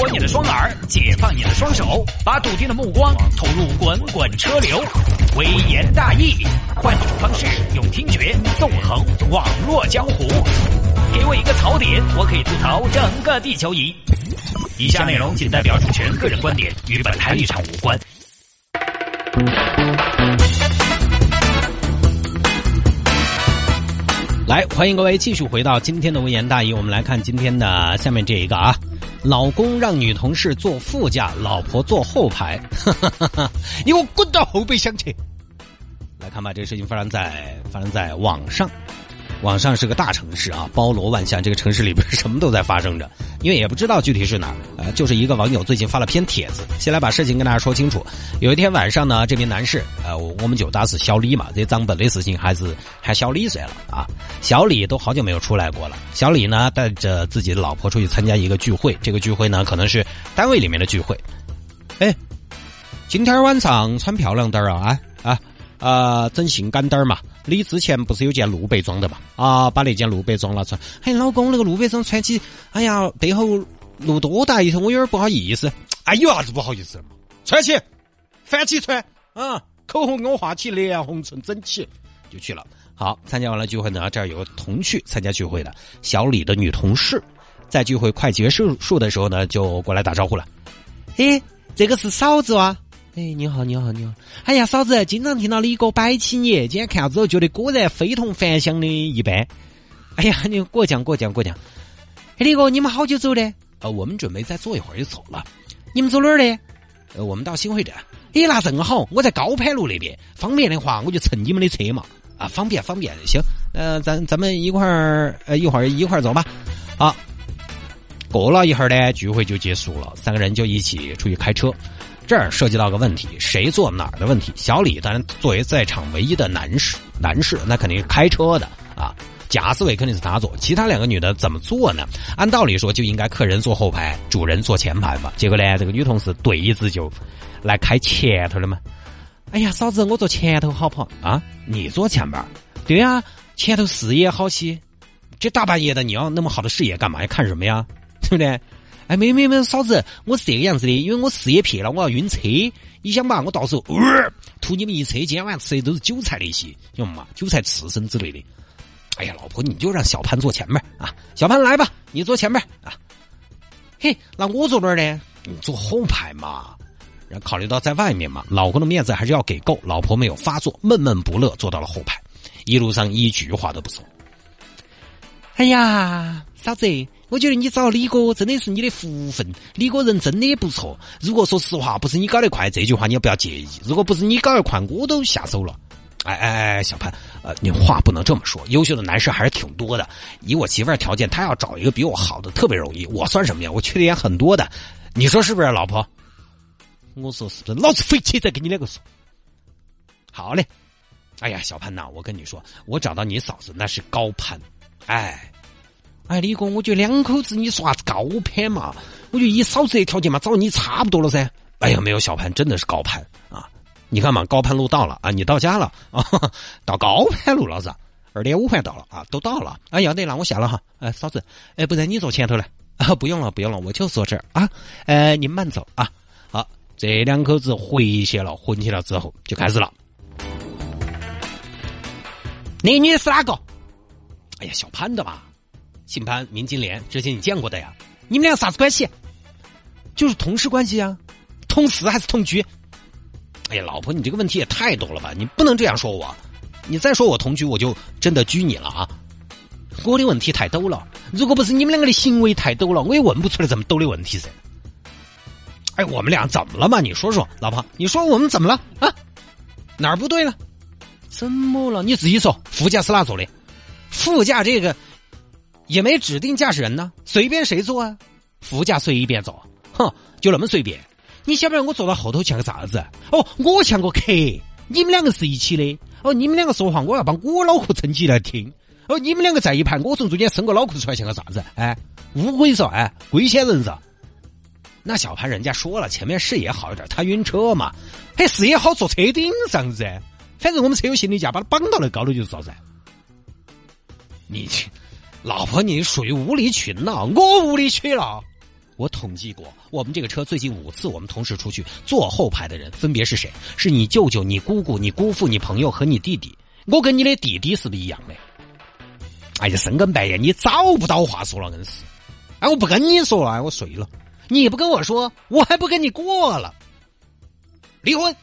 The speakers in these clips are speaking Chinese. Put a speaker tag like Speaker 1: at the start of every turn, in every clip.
Speaker 1: 脱你的双耳，解放你的双手，把笃定的目光投入滚滚车流。微言大义，换种方式用听觉纵横网络江湖。给我一个槽点，我可以吐槽整个地球仪。以下内容仅代表主持人个人观点，与本台立场无关。
Speaker 2: 来，欢迎各位继续回到今天的微言大义。我们来看今天的下面这一个啊，老公让女同事坐副驾，老婆坐后排，你给我滚到后备箱去！来看吧，这个事情发生在发生在网上。网上是个大城市啊，包罗万象。这个城市里边 什么都在发生着，因为也不知道具体是哪儿。呃，就是一个网友最近发了篇帖子，先来把事情跟大家说清楚。有一天晚上呢，这名男士，呃，我们就打是小李嘛，这长辈的事情还是还小李算了啊。小李都好久没有出来过了。小李呢，带着自己的老婆出去参加一个聚会，这个聚会呢，可能是单位里面的聚会。哎，今天晚上穿漂亮点儿啊啊！啊，整性感点儿嘛！你之前不是有件露背装的嘛？啊，把那件露背装拿出来。哎，老公，那个露背装穿起，哎呀，背后露多大一头，我有点不好意思。哎，有啥子不好意思的嘛？穿起，翻起穿，啊，口红给我画起，脸红唇整起，就去了。好，参加完了聚会呢，这儿有个同去参加聚会的小李的女同事，在聚会快结束束的时候呢，就过来打招呼了。哎，这个是嫂子啊。哎，你好，你好，你好！哎呀，嫂子，经常听到李哥摆起你，今天看了之后，觉得果然非同凡响的一般。哎呀，你过奖过奖过奖！哎，李哥，你们好久走的？呃，我们准备再坐一会儿就走了。你们走哪儿的？呃，我们到新会站。哎，那正好，我在高攀路那边，方便的话我就乘你们的车嘛。啊，方便方便，行。呃，咱咱们一块儿，呃，一会儿一块儿走吧。好，过了一会儿呢，聚会就结束了，三个人就一起出去开车。这儿涉及到个问题，谁坐哪儿的问题。小李当然作为在场唯一的男士，男士那肯定是开车的啊，驾驶位肯定是他坐。其他两个女的怎么坐呢？按道理说就应该客人坐后排，主人坐前排嘛。结果呢，这个女同事对子就来开前头了嘛。哎呀，嫂子，我坐前头好不好啊？你坐前边对呀，前头视野好些。这大半夜的，你要那么好的视野干嘛？要看什么呀？对不对？哎，没有没有没有，嫂子，我是这个样子的，因为我视野撇了，我要晕车。你想嘛，我到时候吐你们一车，今天晚上吃的都是韭菜那些，晓得嘛？韭菜刺身之类的。哎呀，老婆，你就让小潘坐前面啊！小潘来吧，你坐前面啊。嘿，那我坐哪儿呢？你坐后排嘛。然后考虑到在外面嘛，老公的面子还是要给够。老婆没有发作，闷闷不乐，坐到了后排，一路上一句话都不说。哎呀，嫂子。我觉得你找李哥真的是你的福分，李哥人真的不错。如果说实话，不是你搞得快，这句话你也不要介意。如果不是你搞得快，我都下手了。哎哎哎，小潘，呃，你话不能这么说。优秀的男士还是挺多的。以我媳妇儿条件，她要找一个比我好的特别容易。我算什么呀？我缺点也很多的。你说是不是，老婆？我说是不是？老子飞起再跟你两个说。好嘞。哎呀，小潘呐，我跟你说，我找到你嫂子那是高攀。哎。哎，李哥，我觉得两口子你说啥子高攀嘛？我觉得以嫂子的条件嘛，找你差不多了噻。哎呀，没有小潘，真的是高攀啊！你看嘛，高攀路到了啊，你到家了啊，到高攀路了是？二点五环到了啊，都到了。哎，要得，那我下了哈。哎，嫂子，哎，不然你坐前头来啊？不用了，不用了，我就坐这儿啊。呃，你慢走啊。好，这两口子回去了，混去了之后就开始了。那女的是哪个？哎呀，小潘的吧。姓潘名金莲，之前你见过的呀？你们俩啥子关系？就是同事关系啊，同事还是同居？哎呀，老婆，你这个问题也太多了吧？你不能这样说我，你再说我同居，我就真的拘你了啊！我的问题太逗了，如果不是你们两个的行为太逗了，我也问不出来这么逗的问题噻。哎，我们俩怎么了嘛？你说说，老婆，你说我们怎么了啊？哪儿不对了？怎么了？你自己说，副驾是哪坐的？副驾这个。也没指定驾驶人呢，随便谁坐啊？副驾随便坐，哼，就那么随便。你晓不晓得我坐到后头像个啥子？哦，我像个客，你们两个是一起的。哦，你们两个说话我要把我脑壳撑起来听。哦，你们两个在一排，我从中间伸个脑壳出来像个啥子？哎，乌龟嗦，哎，龟仙人嗦。那小潘人家说了，前面视野好一点，他晕车嘛。嘿，视野好坐车顶上噻，反正我们车有行李架，把他绑到那高头就是啥子。你去。老婆，你属于无理取闹，我无理取闹，我统计过，我们这个车最近五次我们同时出去，坐后排的人分别是谁？是你舅舅、你姑姑、你姑父、你朋友和你弟弟。我跟你的弟弟是不是一样的？哎呀，深更半夜你找不到话说了，硬是。哎，我不跟你说了，我睡了。你不跟我说，我还不跟你过了。离婚，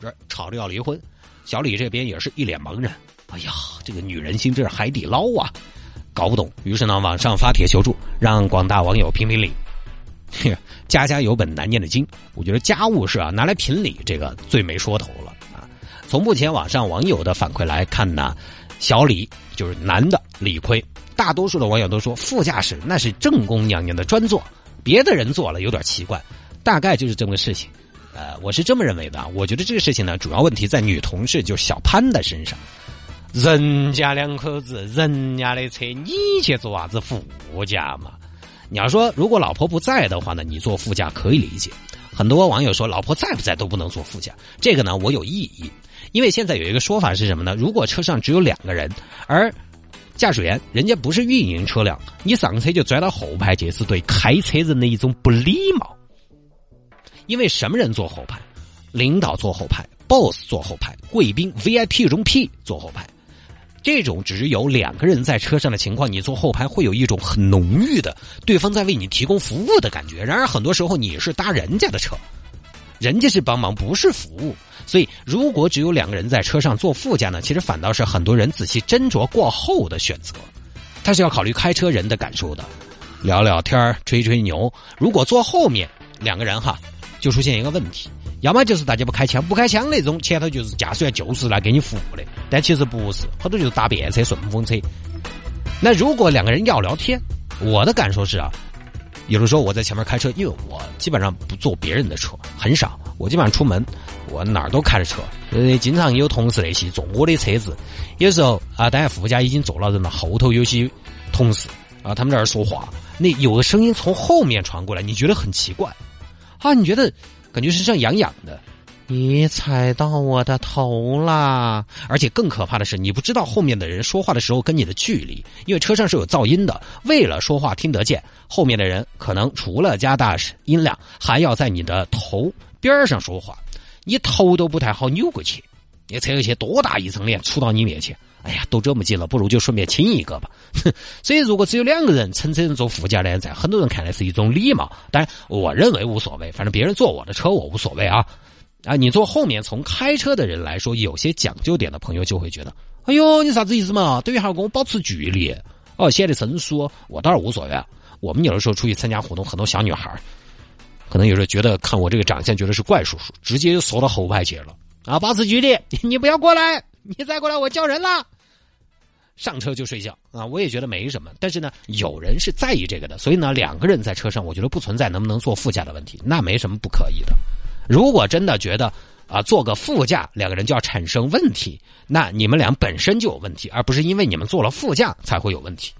Speaker 2: 这吵着要离婚。小李这边也是一脸茫然。哎呀，这个女人心真是海底捞啊，搞不懂。于是呢，网上发帖求助，让广大网友评评理。家家有本难念的经，我觉得家务事啊，拿来评理，这个最没说头了啊。从目前网上网友的反馈来看呢，小李就是男的理亏，大多数的网友都说副驾驶那是正宫娘娘的专座，别的人坐了有点奇怪，大概就是这么个事情。呃，我是这么认为的，我觉得这个事情呢，主要问题在女同事就小潘的身上，人家两口子，人家的车，你去坐啥子副驾嘛？你要说如果老婆不在的话呢，你坐副驾可以理解。很多网友说老婆在不在都不能坐副驾，这个呢我有异议，因为现在有一个说法是什么呢？如果车上只有两个人，而驾驶员人家不是运营车辆，你上车就钻到后排，这是对开车人的一种不礼貌。因为什么人坐后排？领导坐后排，boss 坐后排，贵宾 VIP 中 P 坐后排。这种只有两个人在车上的情况，你坐后排会有一种很浓郁的对方在为你提供服务的感觉。然而很多时候你是搭人家的车，人家是帮忙，不是服务。所以如果只有两个人在车上坐副驾呢，其实反倒是很多人仔细斟酌过后的选择。他是要考虑开车人的感受的，聊聊天吹吹牛。如果坐后面两个人哈，就出现一个问题。要么就是大家不开枪，不开枪那种，前头就是驾驶员就是来给你服务的，但其实不是，好多就是搭便车、顺风车。那如果两个人要聊天，我的感受是啊，有的时候我在前面开车，因为我基本上不坐别人的车，很少，我基本上出门我哪儿都开着车，呃，经常有同事那些坐我的车子，有时候啊，当然副驾已经坐了人了，后头有些同事啊，他们在那儿说话，那有个声音从后面传过来，你觉得很奇怪啊，你觉得？感觉身上痒痒的，你踩到我的头啦！而且更可怕的是，你不知道后面的人说话的时候跟你的距离，因为车上是有噪音的。为了说话听得见，后面的人可能除了加大音量，还要在你的头边上说话，你头都不太好扭过去。你车去多大一层脸杵到你面前？哎呀，都这么近了，不如就顺便亲一个吧。所以，如果只有两个人，乘车人坐副驾呢，在很多人看来是一种礼貌。当然，我认为无所谓，反正别人坐我的车，我无所谓啊。啊，你坐后面，从开车的人来说，有些讲究点的朋友就会觉得，哎呦，你啥子意思嘛？等于还要跟我保持距离，哦，显得生疏。我倒是无所谓。啊。我们有的时候出去参加活动，很多小女孩可能有时候觉得看我这个长相，觉得是怪叔叔，直接就缩到后排去了。啊，保持距离，你不要过来，你再过来我叫人了。上车就睡觉啊，我也觉得没什么。但是呢，有人是在意这个的，所以呢，两个人在车上，我觉得不存在能不能坐副驾的问题，那没什么不可以的。如果真的觉得啊，坐个副驾两个人就要产生问题，那你们俩本身就有问题，而不是因为你们坐了副驾才会有问题，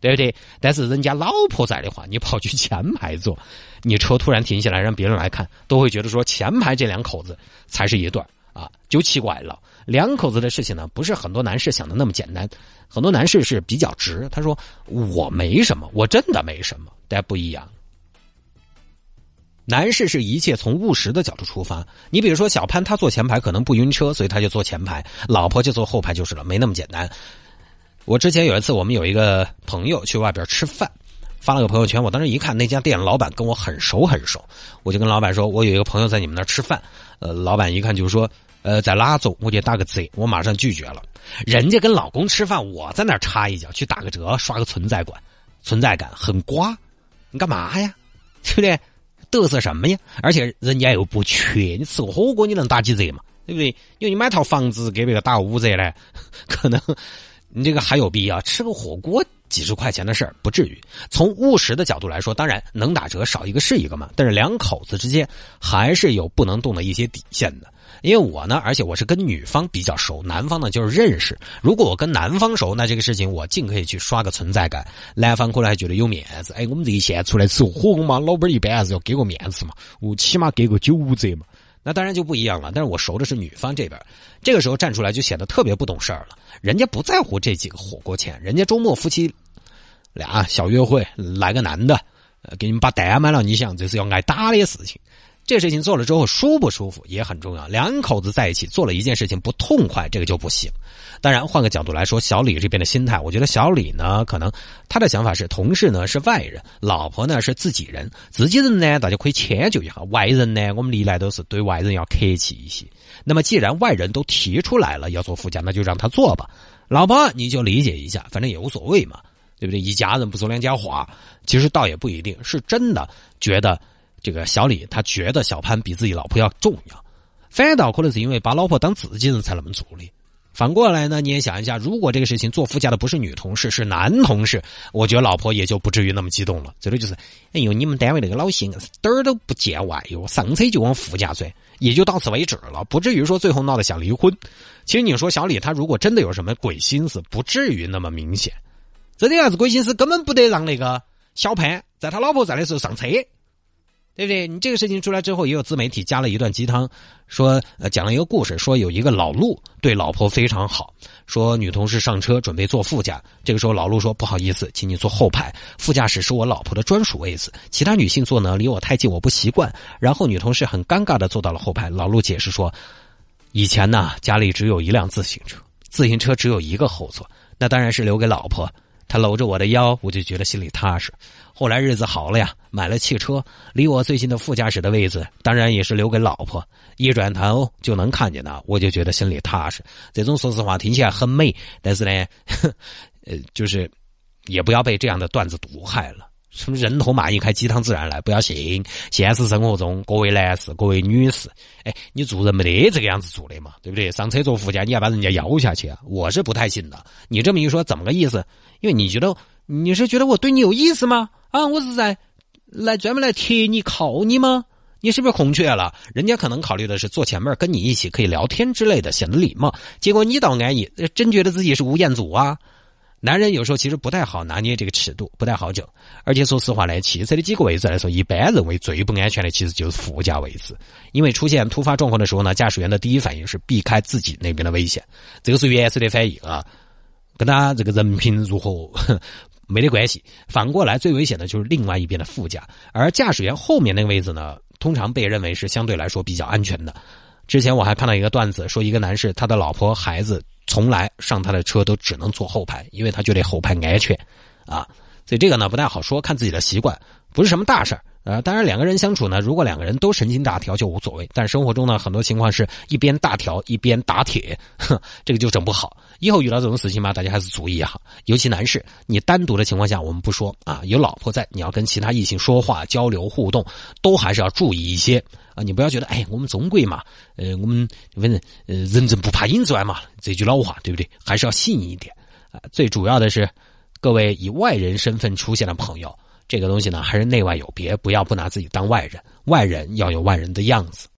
Speaker 2: 对不对？但是人家老婆在的话，你跑去前排坐，你车突然停下来让别人来看，都会觉得说前排这两口子才是一对啊，就奇怪了。两口子的事情呢，不是很多男士想的那么简单。很多男士是比较直，他说我没什么，我真的没什么，但不一样。男士是一切从务实的角度出发。你比如说小潘，他坐前排可能不晕车，所以他就坐前排；老婆就坐后排就是了，没那么简单。我之前有一次，我们有一个朋友去外边吃饭，发了个朋友圈。我当时一看，那家店老板跟我很熟很熟，我就跟老板说，我有一个朋友在你们那儿吃饭。呃，老板一看就说。呃，在哪走我就打个折，我马上拒绝了。人家跟老公吃饭，我在那插一脚去打个折，刷个存在感，存在感很瓜。你干嘛呀？对不对？嘚瑟什么呀？而且人家又不缺，你吃个火锅你能打几折嘛？对不对？因为你买套房子给别个打五折呢，可能你这个还有必要吃个火锅几十块钱的事儿不至于。从务实的角度来说，当然能打折少一个是一个嘛。但是两口子之间还是有不能动的一些底线的。因为我呢，而且我是跟女方比较熟，男方呢就是认识。如果我跟男方熟，那这个事情我尽可以去刷个存在感，男方可能还觉得有面子。哎，我们这一线出来吃火锅嘛，老板一般还是要给个面子嘛，我起码给个九五折嘛。那当然就不一样了。但是我熟的是女方这边，这个时候站出来就显得特别不懂事儿了。人家不在乎这几个火锅钱，人家周末夫妻俩小约会来个男的，给你们把单买了，你想这是要挨打的事情。这事情做了之后舒不舒服也很重要。两口子在一起做了一件事情不痛快，这个就不行。当然，换个角度来说，小李这边的心态，我觉得小李呢，可能他的想法是，同事呢是外人，老婆呢是自己人，自己人呢大家可以迁就一下，外人呢我们历来都是对外人要客气一些。那么既然外人都提出来了要做副驾，那就让他做吧。老婆你就理解一下，反正也无所谓嘛，对不对？一家人不说两家话，其实倒也不一定是真的觉得。这个小李他觉得小潘比自己老婆要重要，反倒可能是因为把老婆当自己人才那么做的。反过来呢，你也想一下，如果这个事情坐副驾的不是女同事，是男同事，我觉得老婆也就不至于那么激动了。最多就是，哎呦，你们单位那个老邢点儿都不见外哟，上车就往副驾钻，也就到此为止了，不至于说最后闹得想离婚。其实你说小李他如果真的有什么鬼心思，不至于那么明显。这点啥子鬼心思，根本不得让那个小潘在他老婆在的时候上车。对不对？你这个事情出来之后，也有自媒体加了一段鸡汤，说呃讲了一个故事，说有一个老陆对老婆非常好，说女同事上车准备坐副驾，这个时候老陆说不好意思，请你坐后排，副驾驶是我老婆的专属位子，其他女性坐呢离我太近，我不习惯。然后女同事很尴尬的坐到了后排，老陆解释说，以前呢家里只有一辆自行车，自行车只有一个后座，那当然是留给老婆。他搂着我的腰，我就觉得心里踏实。后来日子好了呀，买了汽车，离我最近的副驾驶的位置，当然也是留给老婆。一转头就能看见他，我就觉得心里踏实。这种说实话听起来很美，但是呢，呃，就是也不要被这样的段子毒害了。什么人头马一开，鸡汤自然来，不要信。现实生活中，各位男士、各位女士，哎，你做人没得这个样子做的嘛，对不对？上车坐副驾，你要把人家邀下去啊？我是不太信的。你这么一说，怎么个意思？因为你觉得你是觉得我对你有意思吗？啊，我是在来专门来贴你、靠你吗？你是不是空缺了？人家可能考虑的是坐前面跟你一起可以聊天之类的，显得礼貌。结果你倒安逸，真觉得自己是吴彦祖啊？男人有时候其实不太好拿捏这个尺度，不太好整。而且说实话呢，汽车的几个位置来说，一般认为最不安全的其实就是副驾位置，因为出现突发状况的时候呢，驾驶员的第一反应是避开自己那边的危险，这个是原始的反应啊，跟他这个人品如何 没得关系。反过来，最危险的就是另外一边的副驾，而驾驶员后面那个位置呢，通常被认为是相对来说比较安全的。之前我还看到一个段子，说一个男士他的老婆孩子从来上他的车都只能坐后排，因为他觉得后排安全，啊，所以这个呢不太好说，看自己的习惯，不是什么大事儿。呃，当然两个人相处呢，如果两个人都神经大条就无所谓。但生活中呢，很多情况是一边大条一边打铁，哼，这个就整不好。以后遇到这种事情嘛，大家还是注意哈。尤其男士，你单独的情况下我们不说啊，有老婆在，你要跟其他异性说话、交流、互动，都还是要注意一些啊。你不要觉得，哎，我们中国嘛，呃，我们反正呃，人正不怕影子歪嘛，这句老话对不对？还是要信一点啊。最主要的是，各位以外人身份出现的朋友。这个东西呢，还是内外有别，不要不拿自己当外人，外人要有外人的样子。